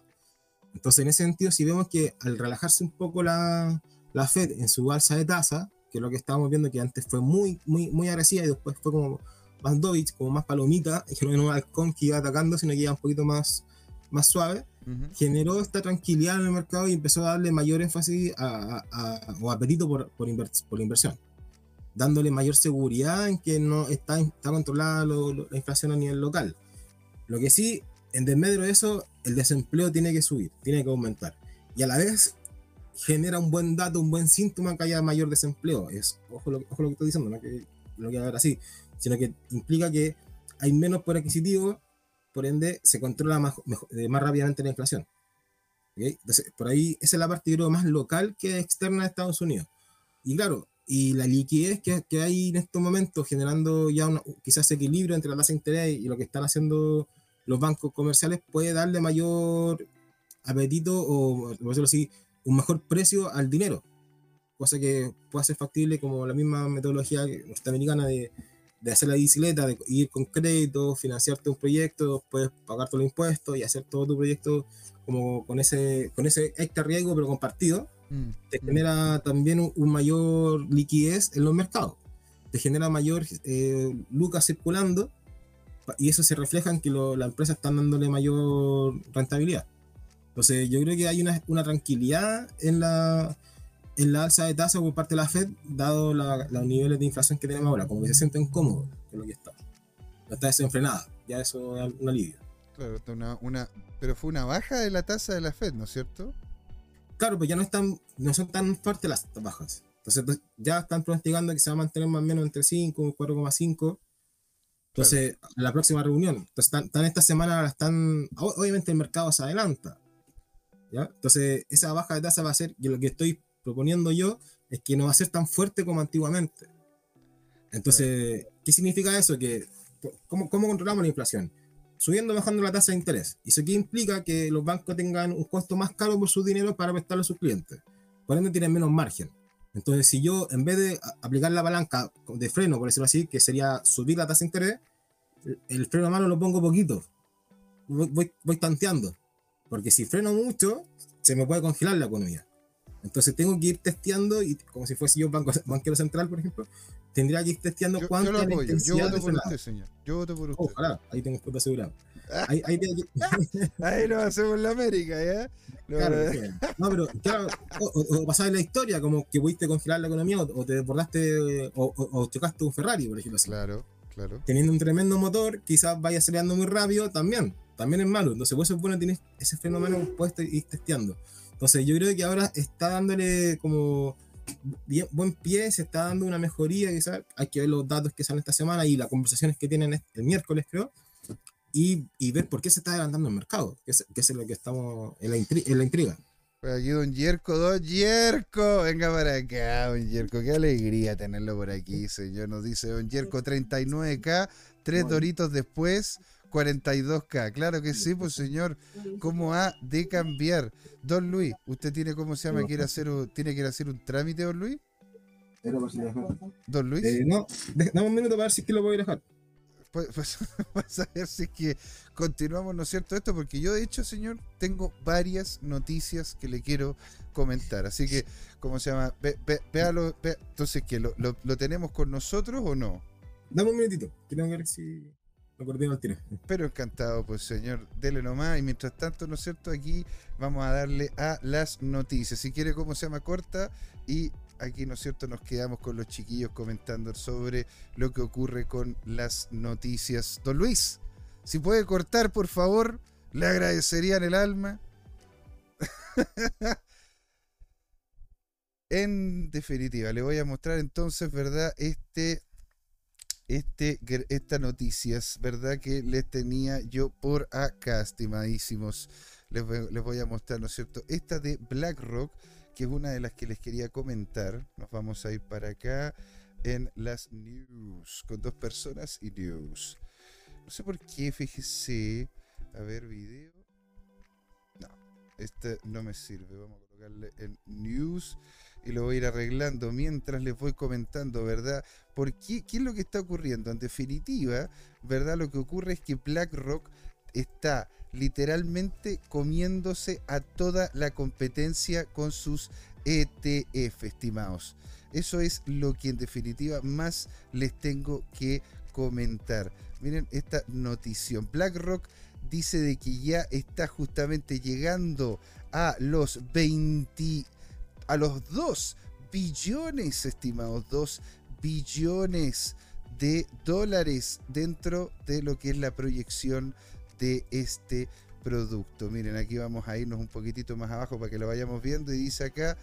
Entonces, en ese sentido, si vemos que al relajarse un poco la, la Fed en su alza de tasa, que lo que estábamos viendo que antes fue muy, muy, muy agresiva y después fue como más Dovich, como más palomita, y que no era un halcón que iba atacando, sino que iba un poquito más, más suave, Ujú. generó esta tranquilidad en el mercado y empezó a darle mayor énfasis a, a- a- o apetito por, por, por la inversión, dándole mayor seguridad en que no está, está controlada lo- lo- la inflación a nivel local. Lo que sí, en desmedro de eso, el desempleo tiene que subir, tiene que aumentar. Y a la vez genera un buen dato, un buen síntoma que haya mayor desempleo. Es, ojo, lo, que estoy diciendo, no que lo que ver así, sino que implica que hay menos poder adquisitivo, por ende se controla más, eh, más rápidamente la inflación. Entonces, por ahí esa es la parte más local que externa de Estados Unidos. Y claro, y la liquidez que, que hay en estos momentos generando ya quizás equilibrio entre la tasa de interés y lo que están haciendo los bancos comerciales puede darle mayor apetito o, por decirlo así, un mejor precio al dinero. Cosa que puede ser factible como la misma metodología norteamericana de, de hacer la bicicleta, de ir con crédito, financiarte un proyecto, puedes pagar todos los impuestos y hacer todo tu proyecto como con ese, con ese extra riesgo pero compartido Mm, te genera también un, un mayor liquidez en los mercados. Te genera mayor eh, lucas circulando y eso se refleja en que lo- las empresas están dándole mayor rentabilidad. Entonces yo creo que hay una, una tranquilidad en la, en la alza de tasa por parte de la Fed, dado la- los niveles de inflación que tenemos ahora, como que se sienten cómodos con lo que está. No está desenfrenada, ya eso es un alivio. Claro, una, una, pero fue una baja de la tasa de la Fed, ¿no es cierto? Claro, pues ya no están, no son tan fuertes las bajas. Entonces ya están pronosticando que se va a mantener más o menos entre 5 y 4,5. Entonces, la próxima reunión. Entonces, están, están esta semana, están. Obviamente el mercado se adelanta. Entonces, esa baja de tasa va a ser, y lo que estoy proponiendo yo, es que no va a ser tan fuerte como antiguamente. Entonces, ¿qué significa eso? Que, ¿cómo, ¿Cómo controlamos la inflación? Subiendo o bajando la tasa de interés. ¿Y eso qué implica? Que los bancos tengan un costo más caro por su dinero para prestarle a sus clientes. Por ende, tienen menos margen. Entonces, si yo, en vez de aplicar la palanca de freno, por decirlo así, que sería subir la tasa de interés, el- freno a mano lo pongo poquito. Voy, voy tanteando. Porque si freno mucho, se me puede congelar la economía. Entonces tengo que ir testeando, y como si fuese yo banco, banquero central, por ejemplo, tendría que ir testeando Yo, yo cuánto lo es la apoyo, yo voto por usted, señor. Yo voto por usted. Ojalá, ahí tengo el asegurado. Ahí, ahí, ahí nos hacemos la América, ¿ya? Claro, no, pero claro, o, o pasaba en la historia, como que pudiste congelar la economía, o, te desbordaste, o, o, chocaste un Ferrari, por ejemplo. Así. Claro, claro. Teniendo un tremendo motor, quizás vaya acelerando muy rápido, también, también es malo. Entonces, por eso es bueno tener ese fenómeno puesto y testeando. Entonces, yo creo que ahora está dándole como bien, buen pie, se está dando una mejoría, quizás hay que ver los datos que salen esta semana y las conversaciones que tienen el miércoles, creo y, y, ver por qué se está adelantando el mercado, que es, que es lo que estamos en la, en la intriga. Pues aquí don Yerko, don Yerko, venga para acá, don Yerko, qué alegría tenerlo por aquí, señor, nos dice don Yerko, 39K, tres doritos después, 42K, claro que sí, pues señor, ¿cómo ha de cambiar? Don Luis, ¿usted tiene, cómo se llama, quiere hacer, tiene que ir a hacer un trámite, don Luis? Don Luis. Eh, no, dame un minuto para ver si es que lo voy a dejar pues, pues, pues, a ver si es que continuamos, ¿no es cierto? Esto, porque yo de hecho, señor, tengo varias noticias que le quiero comentar. Así que, ¿cómo se llama? Ve, véalo, entonces, ¿qué? ¿Lo, lo, tenemos con nosotros o no? Dame un minutito, quiero ver si lo coordino al. Pero encantado, pues señor, dele nomás. Y mientras tanto, ¿no es cierto? Aquí vamos a darle a las noticias. Si quiere, ¿cómo se llama? Corta y aquí, ¿no es cierto?, nos quedamos con los chiquillos comentando sobre lo que ocurre con las noticias. Don Luis, si puede cortar, por favor, le agradecería en el alma. en definitiva, le voy a mostrar entonces, ¿verdad? Este, este, esta noticias, ¿verdad? Que les tenía yo por acá, estimadísimos. Les les voy a mostrar, ¿no es cierto? Esta de BlackRock que es una de las que les quería comentar. Nos vamos a ir para acá en las news, con dos personas y news. No sé por qué, fíjese. A ver, video. No, este no me sirve. Vamos a colocarle en news y lo voy a ir arreglando mientras les voy comentando, ¿verdad? ¿Por qué? ¿Qué es lo que está ocurriendo? En definitiva, ¿verdad? Lo que ocurre es que BlackRock está literalmente comiéndose a toda la competencia con sus ETF, estimados. Eso es lo que en definitiva más les tengo que comentar. Miren esta notición. BlackRock dice de que ya está justamente llegando a los 20 a los 2 billones, estimados, 2 billones de dólares dentro de lo que es la proyección de este producto. Miren, aquí vamos a irnos un poquitito más abajo para que lo vayamos viendo y dice acá,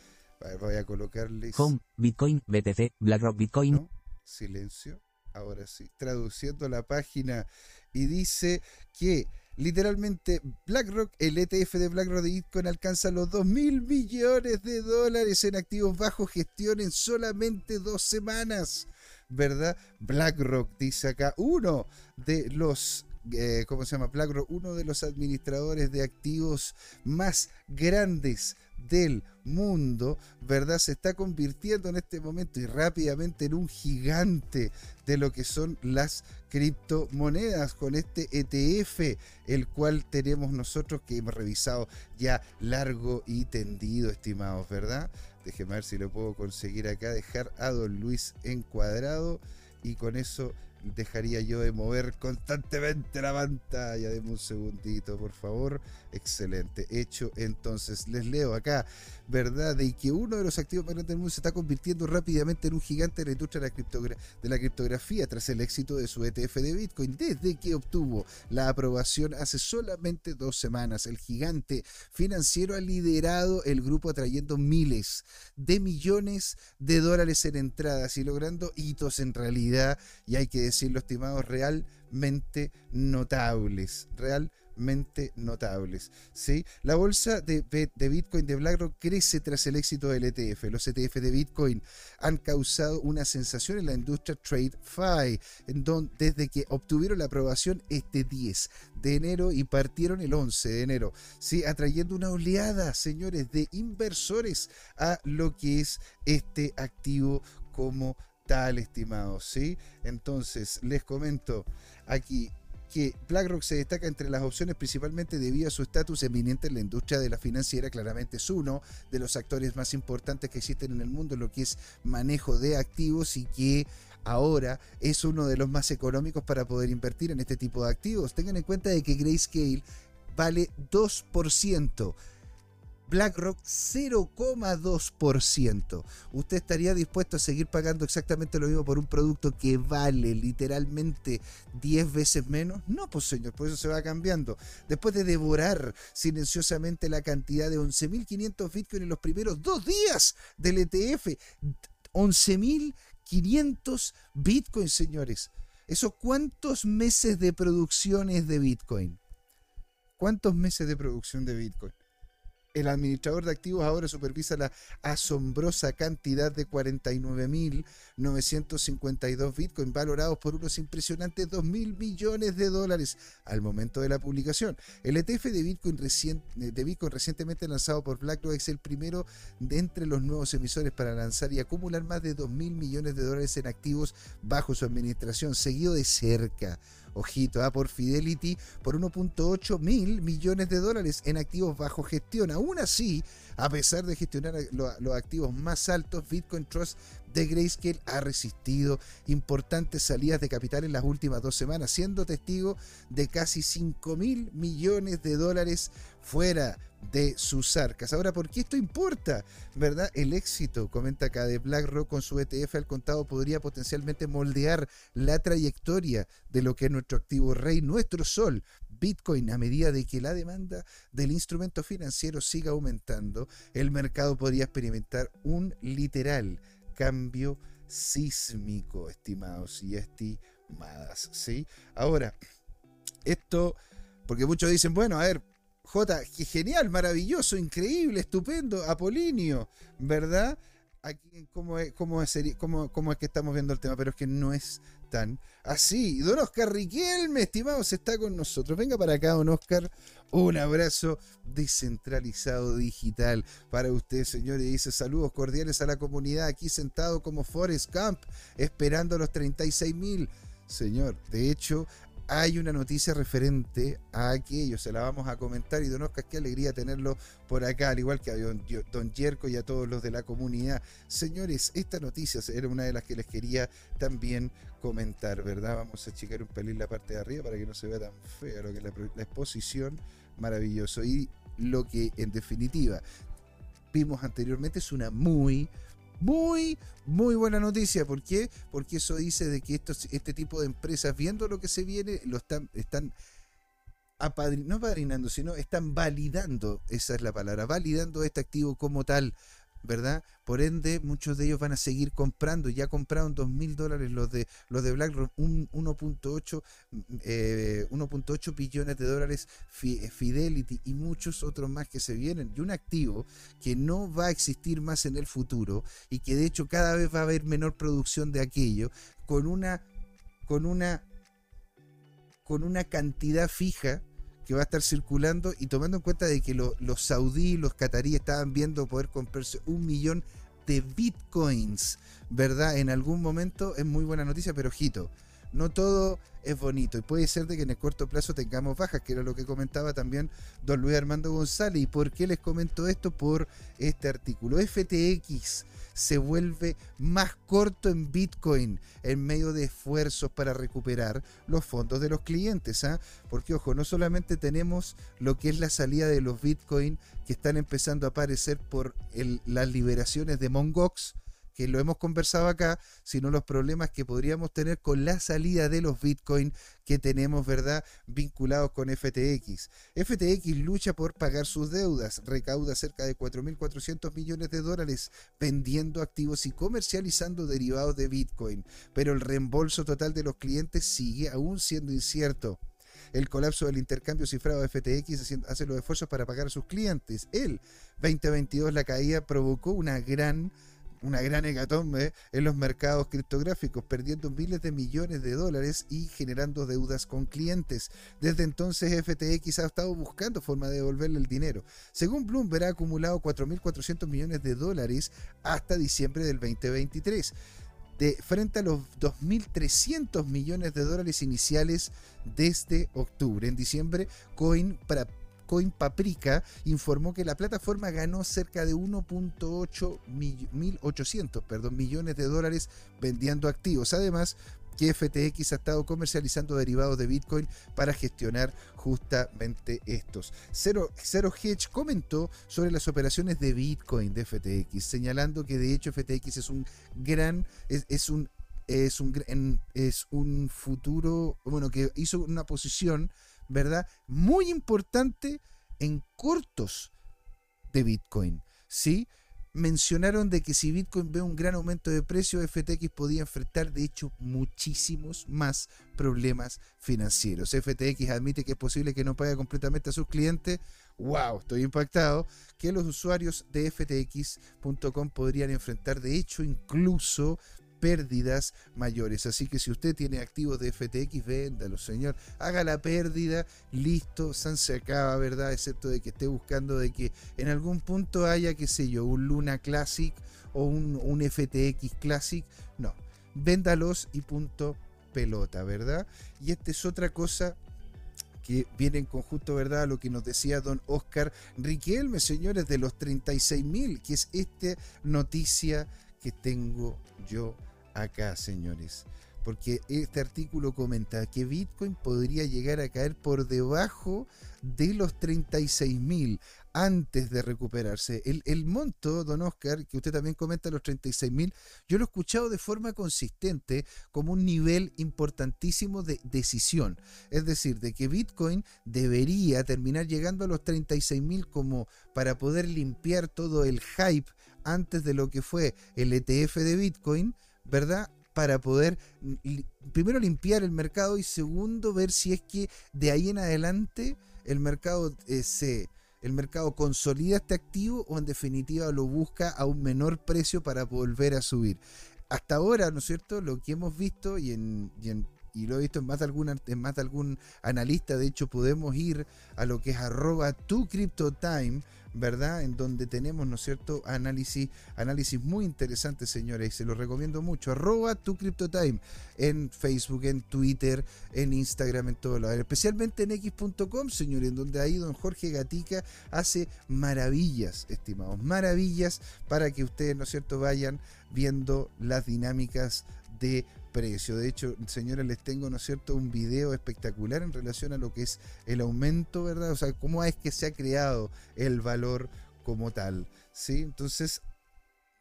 voy a colocarles... Home, Bitcoin, BTC, BlackRock Bitcoin. Silencio, ahora sí, traduciendo la página y dice que literalmente BlackRock, el ETF de BlackRock de Bitcoin alcanza los 2 mil millones de dólares en activos bajo gestión en solamente dos semanas. ¿Verdad? BlackRock dice acá, uno de los eh, ¿cómo se llama? BlackRock, uno de los administradores de activos más grandes del mundo, ¿verdad? Se está convirtiendo en este momento y rápidamente en un gigante de lo que son las criptomonedas con este ETF, el cual tenemos nosotros que hemos revisado ya largo y tendido, estimados, ¿verdad? Déjeme ver si lo puedo conseguir acá, dejar a don Luis encuadrado y con eso dejaría yo de mover constantemente la pantalla. Deme un segundito, por favor. Excelente. Hecho, entonces les leo acá, ¿verdad? De que uno de los activos más grandes del mundo se está convirtiendo rápidamente en un gigante de la industria de la, criptografía tras el éxito de su ETF de Bitcoin desde que obtuvo la aprobación hace solamente dos semanas. El gigante financiero ha liderado el grupo atrayendo miles de millones de dólares en entradas y logrando hitos en realidad, y hay que decirlo, estimados, realmente notables. Realmente notables. ¿sí? La bolsa de, de, Bitcoin de BlackRock crece tras el éxito del ETF. Los ETF de Bitcoin han causado una sensación en la industria TradeFi, en donde, desde que obtuvieron la aprobación este 10 de enero y partieron el 11 de enero, ¿sí? atrayendo una oleada, señores, de inversores a lo que es este activo como tal, estimados. ¿sí? Entonces, les comento aquí que BlackRock se destaca entre las opciones principalmente debido a su estatus eminente en la industria de la financiera. Claramente es uno de los actores más importantes que existen en el mundo lo que es manejo de activos y que ahora es uno de los más económicos para poder invertir en este tipo de activos. Tengan en cuenta de que Grayscale vale 2%. BlackRock 0,2%. ¿Usted estaría dispuesto a seguir pagando exactamente lo mismo por un producto que vale literalmente 10 veces menos? No, pues señor, por eso se va cambiando. Después de devorar silenciosamente la cantidad de 11.500 Bitcoin en los primeros dos días del ETF, 11.500 Bitcoin, señores. ¿Eso cuántos meses de producción es de Bitcoin? ¿Cuántos meses de producción de Bitcoin? El administrador de activos ahora supervisa la asombrosa cantidad de 49.952 bitcoins valorados por unos impresionantes 2.000 millones de dólares al momento de la publicación. El ETF de Bitcoin, de Bitcoin recientemente lanzado por BlackRock es el primero de entre los nuevos emisores para lanzar y acumular más de 2.000 millones de dólares en activos bajo su administración, seguido de cerca ojito, ¿ah? por Fidelity, por 1.8 mil millones de dólares en activos bajo gestión. Aún así, a pesar de gestionar los activos más altos, Bitcoin Trust de Grayscale ha resistido importantes salidas de capital en las últimas dos semanas, siendo testigo de casi 5 mil millones de dólares fuera de sus arcas. Ahora, ¿por qué esto importa? ¿Verdad? El éxito, comenta acá, de BlackRock con su ETF al contado podría potencialmente moldear la trayectoria de lo que es nuestro activo rey, nuestro sol, Bitcoin, a medida de que la demanda del instrumento financiero siga aumentando, el mercado podría experimentar un literal cambio sísmico, estimados y estimadas. ¿sí? Ahora, esto, porque muchos dicen, bueno, a ver, J, genial, maravilloso, increíble, estupendo, Apolinio, ¿verdad? Aquí, ¿cómo es, cómo, es, cómo, es que estamos viendo el tema? Pero es que no es tan así. Don Oscar Riquelme, estimados, está con nosotros. Venga para acá, don Oscar. Un abrazo descentralizado digital para usted, señores. Dice saludos cordiales a la comunidad aquí sentado como Forest Camp, esperando los 36 mil. Señor, de hecho, hay una noticia referente a aquello, se la vamos a comentar y don Oscar, qué alegría tenerlo por acá, al igual que a don, Yerko y a todos los de la comunidad. Señores, esta noticia era una de las que les quería también comentar, ¿verdad? Vamos a checar un pelín la parte de arriba para que no se vea tan fea lo que la, la exposición, maravilloso. Y lo que en definitiva vimos anteriormente es una muy, muy, muy buena noticia. ¿Por qué? Porque eso dice de que estos, este tipo de empresas, viendo lo que se viene, lo están, están no apadrinando, sino están validando, esa es la palabra, validando este activo como tal. ¿Verdad? Por ende, muchos de ellos van a seguir comprando. Ya compraron dos mil dólares los de, los de BlackRock, 1.8 eh, billones de dólares eh, Fidelity y muchos otros más que se vienen. Y un activo que no va a existir más en el futuro y que de hecho cada vez va a haber menor producción de aquello con una, con una, con una cantidad fija que va a estar circulando y tomando en cuenta de que los saudíes, los cataríes estaban viendo poder comprarse un millón de bitcoins, ¿verdad? En algún momento es muy buena noticia, pero ojito, no todo es bonito y puede ser de que en el corto plazo tengamos bajas, que era lo que comentaba también don Luis Armando González. ¿Y por qué les comento esto? Por este artículo. FTX se vuelve más corto en Bitcoin en medio de esfuerzos para recuperar los fondos de los clientes. ¿ah? Porque, ojo, no solamente tenemos lo que es la salida de los Bitcoin que están empezando a aparecer por las liberaciones de Mongox, que lo hemos conversado acá, sino los problemas que podríamos tener con la salida de los Bitcoin que tenemos, ¿verdad?, vinculados con FTX. FTX lucha por pagar sus deudas, recauda cerca de 4.400 millones de dólares vendiendo activos y comercializando derivados de Bitcoin, pero el reembolso total de los clientes sigue aún siendo incierto el colapso del intercambio cifrado de FTX hace los esfuerzos para pagar a sus clientes. El 2022 la caída provocó una gran una gran hecatombe en los mercados criptográficos, perdiendo miles de millones de dólares y generando deudas con clientes. Desde entonces FTX ha estado buscando forma de devolverle el dinero. Según Bloomberg ha acumulado 4.400 millones de dólares hasta diciembre del 2023. De, frente a los 2.300 millones de dólares iniciales desde octubre. En diciembre, Coin para Coin Paprika informó que la plataforma ganó cerca de 1.800 perdón, millones de dólares vendiendo activos. Además, que FTX ha estado comercializando derivados de Bitcoin para gestionar justamente estos. Zero, Zero Hedge comentó sobre las operaciones de Bitcoin de FTX, señalando que de hecho FTX es un gran, es, un es un, es un futuro, bueno, que hizo una posición, ¿verdad? Muy importante en cortos de Bitcoin, ¿sí? mencionaron de que si Bitcoin ve un gran aumento de precio, FTX podía enfrentar de hecho muchísimos más problemas financieros. FTX admite que es posible que no pague completamente a sus clientes. ¡Wow! Estoy impactado. Que los usuarios de FTX.com podrían enfrentar de hecho incluso pérdidas mayores. Así que si usted tiene activos de FTX, véndalo, señor. Haga la pérdida, listo, San se acaba, ¿verdad? Excepto de que esté buscando de que en algún punto haya, qué sé yo, un Luna Classic o un, FTX Classic. No, véndalos y punto pelota, ¿verdad? Y esta es otra cosa que viene en conjunto, ¿verdad? Lo que nos decía don Oscar Riquelme, señores, de los 36 mil, que es esta noticia que tengo yo acá, señores. Porque este artículo comenta que Bitcoin podría llegar a caer por debajo de los 36 mil antes de recuperarse. El, monto, don Oscar, que usted también comenta los 36 mil, yo lo he escuchado de forma consistente como un nivel importantísimo de decisión. Es decir, de que Bitcoin debería terminar llegando a los 36 mil como para poder limpiar todo el hype antes de lo que fue el ETF de Bitcoin ¿verdad? Para poder primero limpiar el mercado y segundo ver si es que de ahí en adelante el mercado eh, se el mercado consolida este activo o en definitiva lo busca a un menor precio para volver a subir. Hasta ahora, ¿no es cierto? Lo que hemos visto y en, y lo he visto en más de algún, en más de algún analista, de hecho podemos ir a lo que es arroba tu time ¿verdad? En donde tenemos, ¿no es cierto?, análisis, análisis muy interesantes, señores, y se los recomiendo mucho. Arroba tu CryptoTime en Facebook, en Twitter, en Instagram, en todo lado. Especialmente en x.com, señores, en donde ahí don Jorge Gatica hace maravillas, estimados, maravillas para que ustedes, ¿no es cierto?, vayan viendo las dinámicas de precio. De hecho, señores, les tengo, ¿no es cierto?, un video espectacular en relación a lo que es el aumento, ¿verdad? O sea, cómo es que se ha creado el valor como tal, ¿sí? Entonces,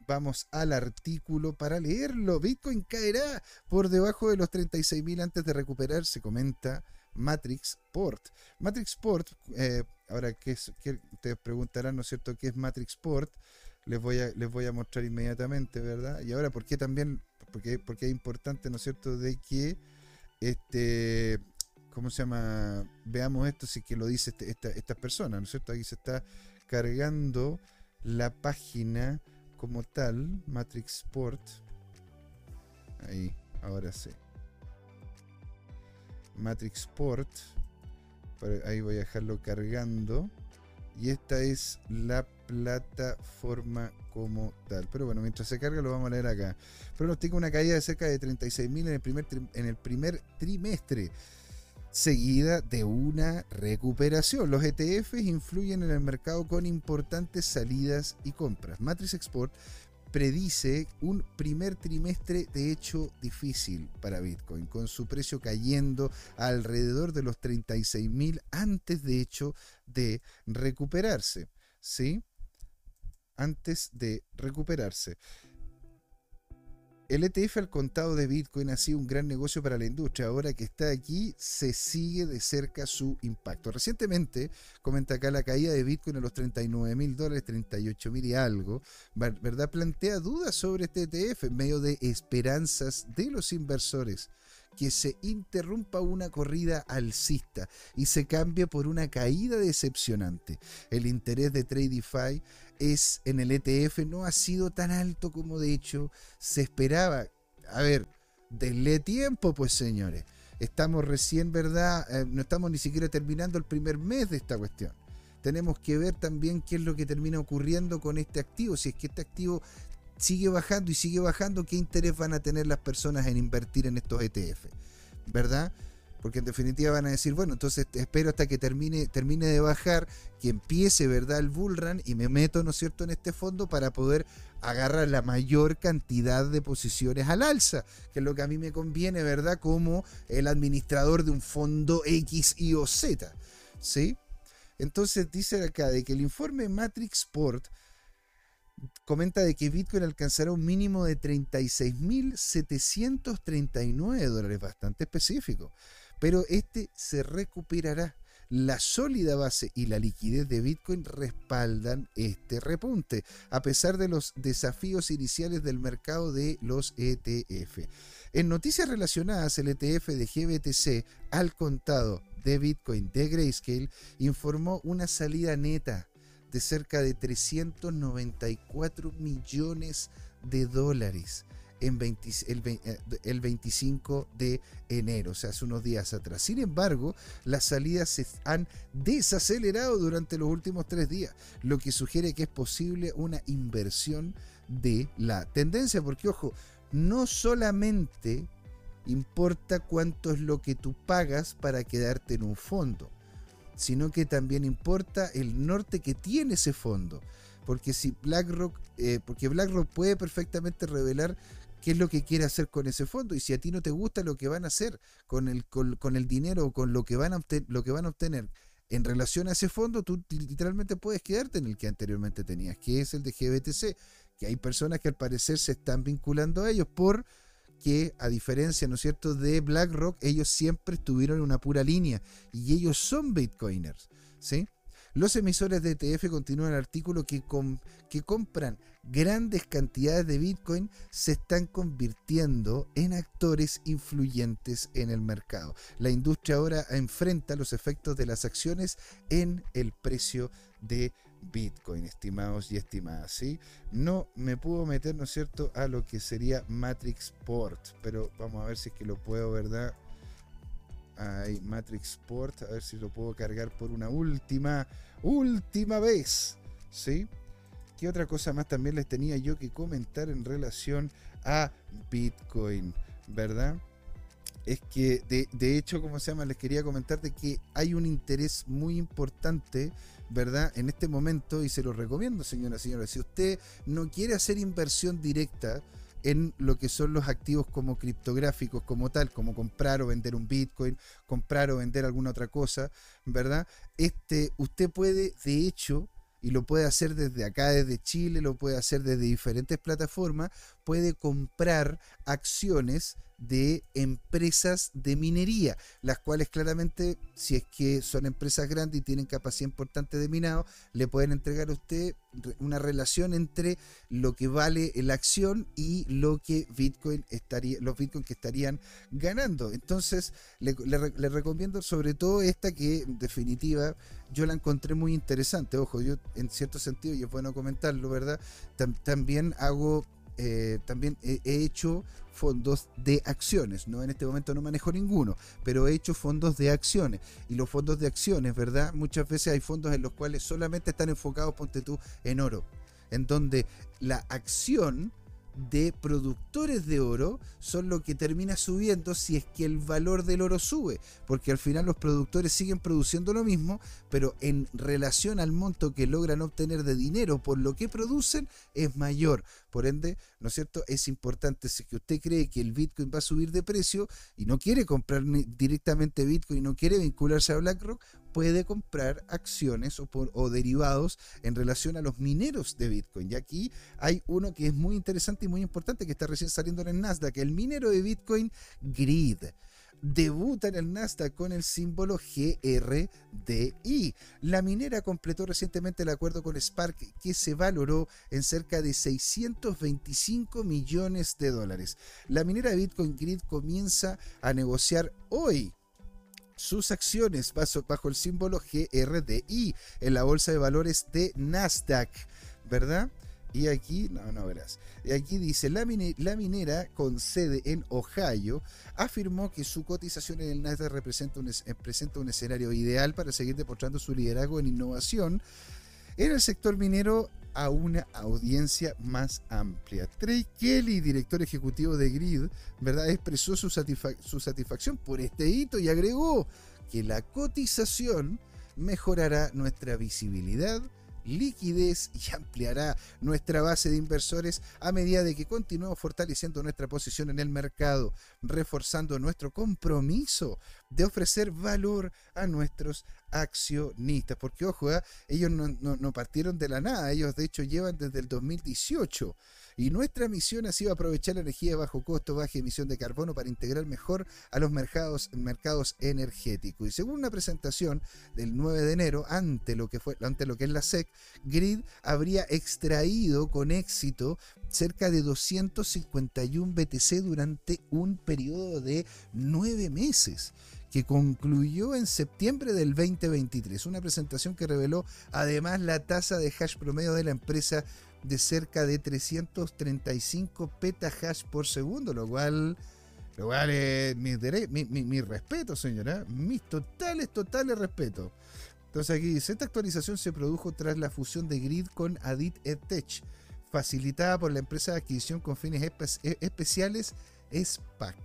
vamos al artículo para leerlo. Bitcoin caerá por debajo de los 36.000 antes de recuperarse, comenta Matrix Port. Matrix Port, eh, ahora que, es, que ustedes preguntarán, ¿no es cierto?, qué es Matrix Port. Les voy, a, les voy a mostrar inmediatamente, ¿verdad? Y ahora, ¿por qué también porque, porque es importante, ¿no es cierto?, de que este, ¿cómo se llama? Veamos esto si que lo dice este, esta, esta persona, ¿no es cierto? Aquí se está cargando la página como tal, Matrix Sport. Ahí, ahora sí. Matrix Sport. Ahí voy a dejarlo cargando. Y esta es la plataforma como tal. Pero bueno, mientras se carga lo vamos a leer acá. Pronostica una caída de cerca de 36.000 en, el primer en el primer trimestre, seguida de una recuperación. Los ETFs influyen en el mercado con importantes salidas y compras. Matrix Export predice un primer trimestre de hecho difícil para Bitcoin, con su precio cayendo alrededor de los 36.000 antes de hecho de recuperarse. ¿Sí? Antes de recuperarse. El ETF al contado de Bitcoin ha sido un gran negocio para la industria. Ahora que está aquí, se sigue de cerca su impacto. Recientemente, comenta acá la caída de Bitcoin a los 39 mil dólares, 38 mil y algo, ¿verdad? Plantea dudas sobre este ETF en medio de esperanzas de los inversores que se interrumpa una corrida alcista y se cambie por una caída decepcionante. El interés de Tradify es en el ETF no ha sido tan alto como de hecho se esperaba. A ver, denle tiempo pues señores. Estamos recién, ¿verdad? Eh, no estamos ni siquiera terminando el primer mes de esta cuestión tenemos que ver también qué es lo que termina ocurriendo con este activo. Si es que este activo sigue bajando y sigue bajando, ¿qué interés van a tener las personas en invertir en estos ETF? ¿Verdad? porque en definitiva van a decir, bueno, entonces espero hasta que termine, termine de bajar, que empiece, ¿verdad?, el bull run y me meto, ¿no es cierto?, en este fondo para poder agarrar la mayor cantidad de posiciones al alza, que es lo que a mí me conviene, ¿verdad?, como el administrador de un fondo X, Y o Z, ¿sí? Entonces dice acá de que el informe Matrix Port comenta de que Bitcoin alcanzará un mínimo de 36.739 dólares, bastante específico pero este se recuperará. La sólida base y la liquidez de Bitcoin respaldan este repunte, a pesar de los desafíos iniciales del mercado de los ETF. En noticias relacionadas, el ETF de GBTC al contado de Bitcoin de Grayscale informó una salida neta de cerca de 394 millones de dólares en eh, el, 25 de enero, o sea, hace unos días atrás. Sin embargo, las salidas se han desacelerado durante los últimos tres días, lo que sugiere que es posible una inversión de la tendencia, porque ojo, no solamente importa cuánto es lo que tú pagas para quedarte en un fondo, sino que también importa el norte que tiene ese fondo. Porque si BlackRock, eh, porque BlackRock puede perfectamente revelar qué es lo que quiere hacer con ese fondo y si a ti no te gusta lo que van a hacer con el, con, el dinero o con lo que, van a lo que van a obtener en relación a ese fondo, tú literalmente puedes quedarte en el que anteriormente tenías, que es el de GBTC, que hay personas que al parecer se están vinculando a ellos porque a diferencia, ¿no es cierto?, de BlackRock, ellos siempre estuvieron en una pura línea y ellos son bitcoiners, ¿sí? Los emisores de ETF continúan el artículo que, que compran grandes cantidades de Bitcoin se están convirtiendo en actores influyentes en el mercado. La industria ahora enfrenta los efectos de las acciones en el precio de Bitcoin, estimados y estimadas. ¿sí? No me puedo meter, ¿no es cierto?, a lo que sería Matrix Port, pero vamos a ver si es que lo puedo, ¿verdad? Hay Matrix Port, a ver si lo puedo cargar por una última, última vez. ¿Sí? ¿Qué otra cosa más también les tenía yo que comentar en relación a Bitcoin? ¿Verdad? Es que de, hecho, como se llama, les quería comentar de que hay un interés muy importante, ¿verdad? En este momento, y se lo recomiendo, señora, señora, si usted no quiere hacer inversión directa, en lo que son los activos como criptográficos, como tal, como comprar o vender un Bitcoin, comprar o vender alguna otra cosa, ¿verdad? Este, usted puede, de hecho, y lo puede hacer desde acá, desde Chile, lo puede hacer desde diferentes plataformas, puede comprar acciones de empresas de minería, las cuales claramente, si es que son empresas grandes y tienen capacidad importante de minado, le pueden entregar a usted una relación entre lo que vale la acción y lo que Bitcoin estaría, los Bitcoin que estarían ganando. Entonces, le, recomiendo sobre todo esta que en definitiva yo la encontré muy interesante. Ojo, yo en cierto sentido, y es bueno comentarlo, ¿verdad? también hago eh, también he, hecho fondos de acciones, ¿no? En este momento no manejo ninguno, pero he hecho fondos de acciones. Y los fondos de acciones, ¿verdad? Muchas veces hay fondos en los cuales solamente están enfocados, ponte tú, en oro, en donde la acción de productores de oro son lo que termina subiendo si es que el valor del oro sube, porque al final los productores siguen produciendo lo mismo, pero en relación al monto que logran obtener de dinero por lo que producen es mayor. Por ende, ¿no es cierto? Es importante si que usted cree que el Bitcoin va a subir de precio y no quiere comprar directamente Bitcoin, no quiere vincularse a BlackRock, puede comprar acciones o, o, derivados en relación a los mineros de Bitcoin. Y aquí hay uno que es muy interesante y muy importante que está recién saliendo en el Nasdaq, el minero de Bitcoin Grid debuta en el Nasdaq con el símbolo GRDI. La minera completó recientemente el acuerdo con Spark que se valoró en cerca de 625 millones de dólares. La minera Bitcoin Grid comienza a negociar hoy sus acciones bajo, el símbolo GRDI en la bolsa de valores de Nasdaq, ¿verdad? Y aquí, no, no verás. Y aquí dice, la, minera con sede en Ohio afirmó que su cotización en el Nasdaq representa un, presenta un escenario ideal para seguir demostrando su liderazgo en innovación en el sector minero a una audiencia más amplia. Trey Kelly, director ejecutivo de Grid, ¿verdad? expresó su satisfacción por este hito y agregó que la cotización mejorará nuestra visibilidad, liquidez y ampliará nuestra base de inversores a medida de que continuemos fortaleciendo nuestra posición en el mercado, reforzando nuestro compromiso de ofrecer valor a nuestros accionistas. Porque, ojo, ¿eh? ellos no, no partieron de la nada, ellos de hecho llevan desde el 2018 y nuestra misión ha sido aprovechar la energía de bajo costo, baja emisión de carbono para integrar mejor a los mercados, mercados energéticos. Y según una presentación del 9 de enero, ante lo que, fue, ante lo que es la SEC, Grid habría extraído con éxito cerca de 251 BTC durante un periodo de nueve meses que concluyó en septiembre del 2023. Una presentación que reveló además la tasa de hash promedio de la empresa de cerca de 335 petahash por segundo, lo cual, lo cual es mi, mi, mi, respeto, señora, mis totales, totales respeto. Entonces aquí dice, esta actualización se produjo tras la fusión de Grid con Adit EdTech, facilitada por la empresa de adquisición con fines e, especiales SPAC.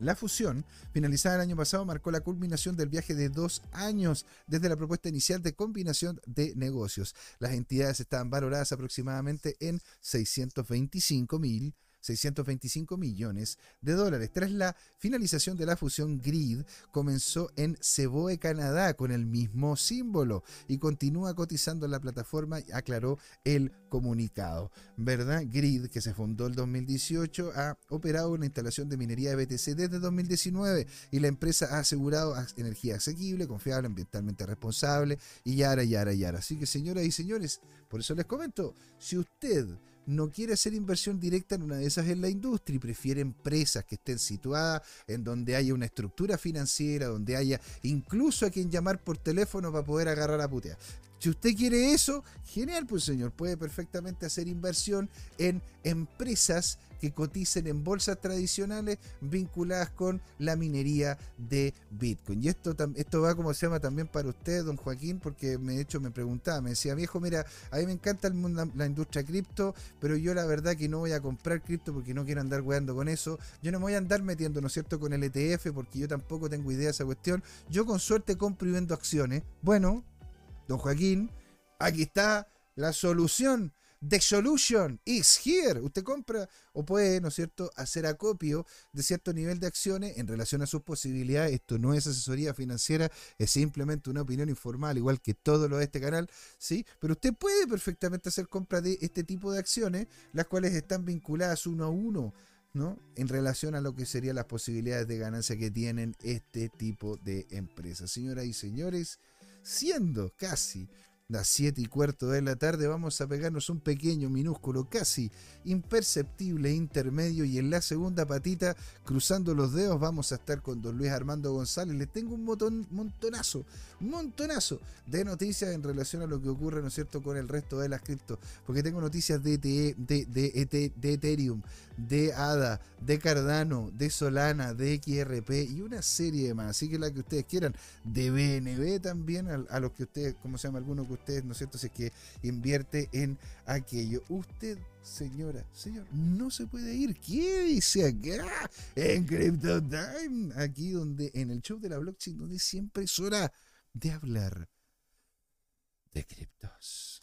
La fusión, finalizada el año pasado, marcó la culminación del viaje de dos años desde la propuesta inicial de combinación de negocios. Las entidades estaban valoradas aproximadamente en 625 mil 625 millones de dólares. Tras la finalización de la fusión, Grid comenzó en Ceboe, Canadá, con el mismo símbolo y continúa cotizando en la plataforma, aclaró el comunicado. ¿Verdad? Grid, que se fundó en 2018, ha operado una instalación de minería de BTC desde 2019 y la empresa ha asegurado energía asequible, confiable, ambientalmente responsable y yara, yara, yara. Así que, señoras y señores, por eso les comento, si usted no quiere hacer inversión directa en una de esas en la industria y prefiere empresas que estén situadas en donde haya una estructura financiera, donde haya incluso a quien llamar por teléfono para poder agarrar a putea. Si usted quiere eso, genial, pues señor, puede perfectamente hacer inversión en empresas que coticen en bolsas tradicionales vinculadas con la minería de Bitcoin. Y esto, esto va como se llama también para usted, don Joaquín, porque de hecho me preguntaba, me decía, viejo, mira, a mí me encanta el mundo, la industria cripto, pero yo la verdad que no voy a comprar cripto porque no quiero andar weando con eso. Yo no me voy a andar metiendo, ¿no es cierto?, con el ETF porque yo tampoco tengo idea de esa cuestión. Yo con suerte compro y vendo acciones. Bueno, don Joaquín, aquí está la solución The solution is here. Usted compra o puede, ¿no es cierto?, hacer acopio de cierto nivel de acciones en relación a sus posibilidades. Esto no es asesoría financiera, es simplemente una opinión informal, igual que todo lo de este canal, ¿sí? Pero usted puede perfectamente hacer compra de este tipo de acciones, las cuales están vinculadas uno a uno. ¿no? en relación a lo que serían las posibilidades de ganancia que tienen este tipo de empresas. Señoras y señores, siendo casi las 7 y cuarto de la tarde vamos a pegarnos un pequeño, minúsculo, casi imperceptible intermedio y en la segunda patita, cruzando los dedos, vamos a estar con don Luis Armando González. Les tengo un montón, montonazo, montonazo de noticias en relación a lo que ocurre, ¿no es cierto?, con el resto de las cripto, porque tengo noticias de, de, de, de Ethereum, de ADA, de Cardano, de Solana, de XRP y una serie de más. Así que la que ustedes quieran, de BNB también, a, los que ustedes, como se llama alguno que ustedes, ¿no es cierto? Si es que invierte en aquello. Usted, señora, señor, no se puede ir. dice acá en Crypto Time, aquí donde, en el show de la blockchain, donde siempre es hora de hablar de criptos.